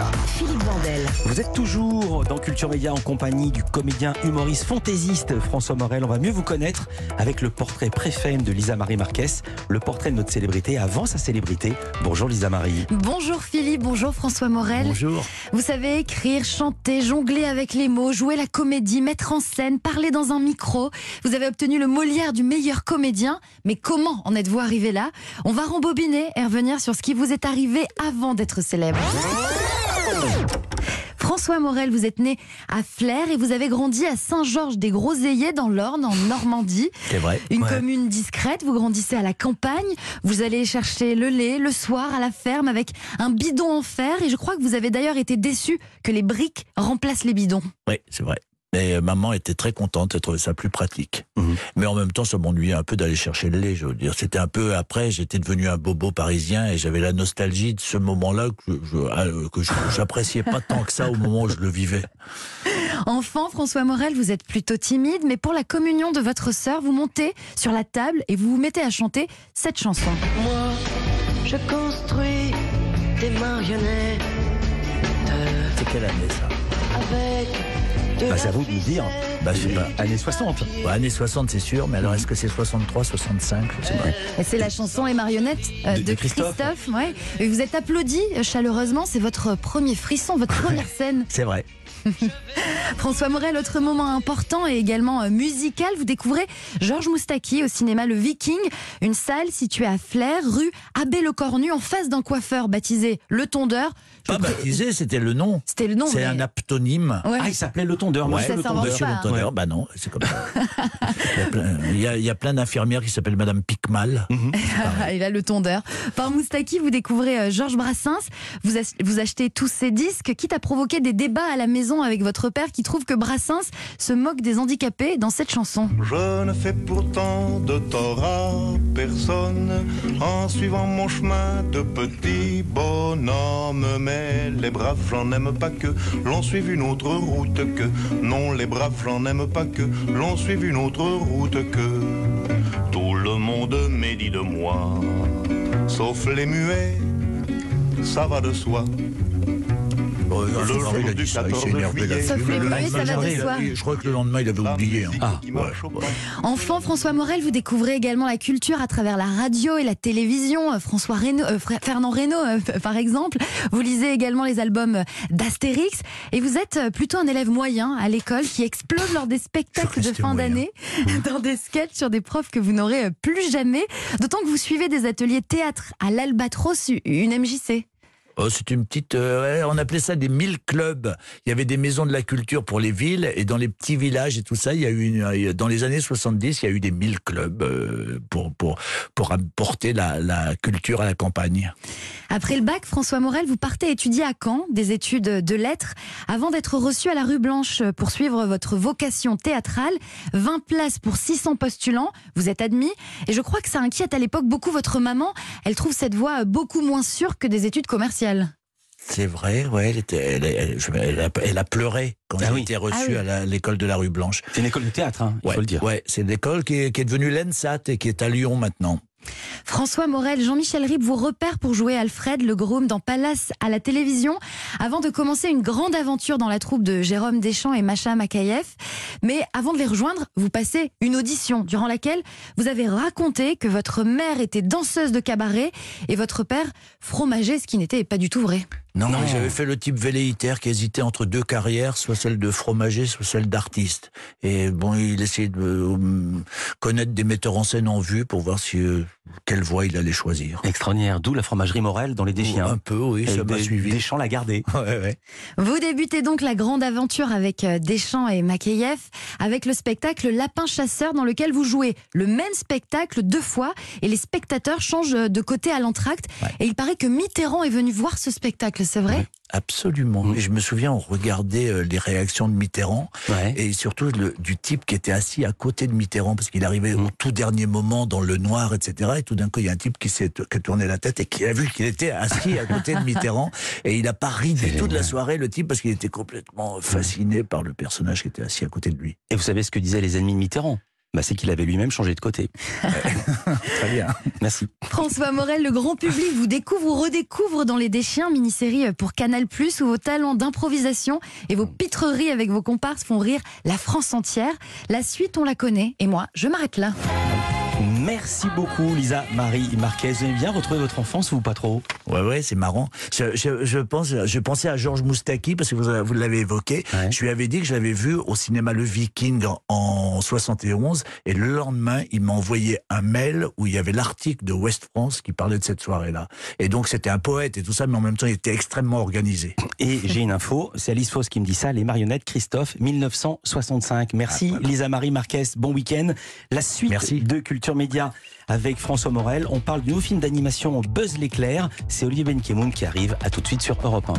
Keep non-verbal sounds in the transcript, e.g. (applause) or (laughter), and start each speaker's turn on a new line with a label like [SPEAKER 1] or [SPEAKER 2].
[SPEAKER 1] Média.
[SPEAKER 2] Philippe Vandel.
[SPEAKER 3] Vous êtes toujours dans Culture Média en compagnie du comédien humoriste fantaisiste François Morel. On va mieux vous connaître avec le portrait pré-fame de Lisa Marie Marquez, le portrait de notre célébrité avant sa célébrité. Bonjour Lisa Marie.
[SPEAKER 2] Bonjour Philippe, bonjour François Morel.
[SPEAKER 3] Bonjour.
[SPEAKER 2] Vous savez écrire, chanter, jongler avec les mots, jouer la comédie, mettre en scène, parler dans un micro. Vous avez obtenu le Molière du meilleur comédien. Mais comment en êtes-vous arrivé là? On va rembobiner et revenir sur ce qui vous est arrivé avant d'être célèbre. François Morel, vous êtes né à Flers et vous avez grandi à Saint-Georges-des-Groseilliers dans l'Orne, en Normandie.
[SPEAKER 3] C'est vrai.
[SPEAKER 2] Une
[SPEAKER 3] Ouais.
[SPEAKER 2] commune discrète, vous grandissez à la campagne, vous allez chercher le lait le soir à la ferme avec un bidon en fer et je crois que vous avez d'ailleurs été déçu que les briques remplacent les bidons.
[SPEAKER 4] Oui, c'est vrai. Euh, maman était très contente, elle trouvait ça plus pratique.
[SPEAKER 3] Mhm.
[SPEAKER 4] Mais en même temps, ça m'ennuyait un peu d'aller chercher le lait. Je veux dire, c'était un peu après, j'étais devenu un bobo parisien et j'avais la nostalgie de ce moment-là que je, euh, que je- j'appréciais pas tant que ça au moment où je le vivais.
[SPEAKER 2] Enfant, François Morel, vous êtes plutôt timide, mais pour la communion de votre sœur, vous montez sur la table et vous vous mettez à chanter cette chanson.
[SPEAKER 5] Moi, je construis des marionnettes
[SPEAKER 4] C'est quelle année ça?
[SPEAKER 5] Avec
[SPEAKER 3] Bah, c'est à vous de nous dire.
[SPEAKER 4] Bah, je sais pas.
[SPEAKER 3] Années 60.
[SPEAKER 4] Bah, Années 60, c'est sûr, mais alors est-ce que c'est 63, 65 Je sais pas.
[SPEAKER 2] Et c'est la chanson Les marionnettes euh,
[SPEAKER 3] De- Christophe.
[SPEAKER 2] Christophe. ouais. Et vous êtes applaudi euh, chaleureusement, c'est votre premier frisson, votre première scène.
[SPEAKER 4] C'est vrai. (laughs)
[SPEAKER 2] François Morel, autre moment important et également euh, musical, vous découvrez Georges Moustaki au cinéma Le Viking, une salle située à Flers, rue Abbé-le-Cornu, en face d'un coiffeur baptisé Le Tondeur. Je
[SPEAKER 4] Pas
[SPEAKER 2] crois-
[SPEAKER 4] baptisé, c'était le nom.
[SPEAKER 2] C'était le nom.
[SPEAKER 4] C'est
[SPEAKER 2] mais-
[SPEAKER 4] un aptonyme.
[SPEAKER 2] Ouais.
[SPEAKER 3] Ah, il s'appelait le tondeur.
[SPEAKER 4] Ouais,
[SPEAKER 2] ça
[SPEAKER 3] le tondeur.
[SPEAKER 4] Monsieur le tondeur, bah non, c'est comme ça. (laughs) Il y a plein, il y a- il y a plein d'infirmières qui s'appellent Madame Picmal. (laughs)
[SPEAKER 2] Ah, il a le tondeur. Par Moustaki, vous découvrez euh, Georges Brassens. Vous, ach- vous achetez tous ces disques, quitte à provoquer des débats à la maison avec votre père qui trouve que Brassens se moque des handicapés dans cette chanson.
[SPEAKER 6] Je ne fais pourtant de tort à personne en suivant mon chemin de petit bonhomme. Mais les braves, j'en aime pas que l'on suive une autre route que. Non, les braves, j'en aime pas que l'on suive une autre route que. Tout le monde médit de moi, sauf les muets, ça va de soi. Jour
[SPEAKER 4] qu'il a dit ça, il
[SPEAKER 6] 14
[SPEAKER 4] s'est énervé là-dessus.
[SPEAKER 2] Sauf les
[SPEAKER 4] Le
[SPEAKER 2] muets,
[SPEAKER 4] lendemain,
[SPEAKER 2] ça va de
[SPEAKER 4] il a-
[SPEAKER 2] soi.
[SPEAKER 4] Je crois que le lendemain, il avait oublié. hein.
[SPEAKER 6] Ah.
[SPEAKER 2] Enfant, François Morel, vous découvrez également la culture à travers la radio et la télévision. Euh, François Reynaud, euh, Fernand Reynaud, euh, (laughs) par exemple. Vous lisez également les albums d'Astérix. Et vous êtes euh, plutôt un élève moyen à l'école qui explose lors des spectacles de fin d'année (laughs) dans des sketchs sur des profs que vous n'aurez euh, plus jamais. D'autant que vous suivez des ateliers théâtre à l'Albatros, une MJC.
[SPEAKER 4] Oh, c'est une petite. euh, on appelait ça des mille clubs. Il y avait des maisons de la culture pour les villes et dans les petits villages et tout ça. Il y a eu euh, dans les années 70, il y a eu des mille clubs euh, pour pour pour apporter la culture à la campagne.
[SPEAKER 2] Après le bac, François Morel, vous partez étudier à Caen des études de lettres avant d'être reçu à la rue Blanche pour suivre votre vocation théâtrale. 20 places pour 600 postulants. Vous êtes admis. Et je crois que ça inquiète à l'époque beaucoup votre maman. Elle trouve cette voie beaucoup moins sûre que des études commerciales.
[SPEAKER 4] C'est vrai, ouais. Elle, était, elle, elle- je- elle a, elle a pleuré quand
[SPEAKER 3] Ah
[SPEAKER 4] elle
[SPEAKER 3] oui.
[SPEAKER 4] était reçue
[SPEAKER 2] Ah oui.
[SPEAKER 4] à l'école de la rue Blanche.
[SPEAKER 3] C'est une école de théâtre, hein, il
[SPEAKER 4] Ouais,
[SPEAKER 3] faut le dire.
[SPEAKER 4] ouais, c'est l'école qui est, qui est devenue l'ENSAT et qui est à Lyon maintenant.
[SPEAKER 2] François Morel, Jean-Michel Ribes vous repère pour jouer Alfred le groom dans Palace à la télévision avant de commencer une grande aventure dans la troupe de Jérôme Deschamps et Macha Makayev. Mais avant de les rejoindre, vous passez une audition durant laquelle vous avez raconté que votre mère était danseuse de cabaret et votre père fromager, ce qui n'était pas du tout vrai.
[SPEAKER 4] Non,
[SPEAKER 3] Non.
[SPEAKER 4] j'avais fait le type velléitaire qui hésitait entre deux carrières, soit celle de fromager, soit celle d'artiste. Et bon, il essayait de euh, connaître des metteurs en scène en vue pour voir si euh, quelle voie il allait choisir.
[SPEAKER 3] Extraordinaire, d'où la fromagerie Morel dans les déchiens.
[SPEAKER 4] Un peu, oui, ça m'a suivi.
[SPEAKER 3] Deschamps l'a gardé. (laughs)
[SPEAKER 4] Ouais, ouais.
[SPEAKER 2] Vous débutez donc la grande aventure avec euh, Deschamps et Makeyev avec le spectacle Lapin chasseur dans lequel vous jouez le même spectacle deux fois et les spectateurs changent de côté à l'entracte.
[SPEAKER 4] Ouais.
[SPEAKER 2] Et il paraît que Mitterrand est venu voir ce spectacle, c'est vrai
[SPEAKER 4] Absolument.
[SPEAKER 3] Mm.
[SPEAKER 4] Et je me souviens, on regardait euh, les réactions de Mitterrand
[SPEAKER 3] Ouais.
[SPEAKER 4] et surtout le- du type qui était assis à côté de Mitterrand parce qu'il arrivait
[SPEAKER 3] Mm.
[SPEAKER 4] au tout dernier moment dans le noir, etc. Et tout d'un coup, il y a un type qui s'est qui a tourné la tête et qui a vu qu'il était assis à côté de Mitterrand (laughs) et il n'a pas ri du tout de la soirée, le type, parce qu'il était complètement fasciné par le personnage qui était assis à côté de lui.
[SPEAKER 3] Et vous savez ce que disaient les ennemis de Mitterrand? Bah, c'est qu'il avait lui-même changé de côté. (laughs)
[SPEAKER 4] Très bien.
[SPEAKER 3] Merci.
[SPEAKER 2] François Morel, le grand public vous découvre ou redécouvre dans Les Déchiens, mini-série pour Canal+, où vos talents d'improvisation et vos pitreries avec vos comparses font rire la France entière. La suite, on la connaît, et moi, je m'arrête là.
[SPEAKER 3] Merci beaucoup, Lisa Marie Marquez. Vous avez bien retrouvé votre enfance ou pas trop?
[SPEAKER 4] Ouais, ouais, c'est marrant. Je, je, je, pense, je pensais à Georges Moustaki parce que vous, vous l'avez évoqué.
[SPEAKER 3] Ouais.
[SPEAKER 4] Je lui avais dit que je l'avais vu au cinéma Le Viking en, en 71 et le lendemain, il m'a envoyé un mail où il y avait l'article de West France qui parlait de cette soirée-là. Et donc, c'était un poète et tout ça, mais en même temps, il était extrêmement organisé.
[SPEAKER 3] Et j'ai une info, c'est Alice Foss qui me dit ça, les marionnettes Christophe 1965. Merci
[SPEAKER 4] Ah, voilà.
[SPEAKER 3] Lisa Marie Marquez, bon week-end. La suite
[SPEAKER 4] Merci.
[SPEAKER 3] de Culture Média avec François Morel, on parle du nouveau film d'animation Buzz l'éclair, c'est Olivier Benkemoun qui arrive, à tout de suite sur Europe 1.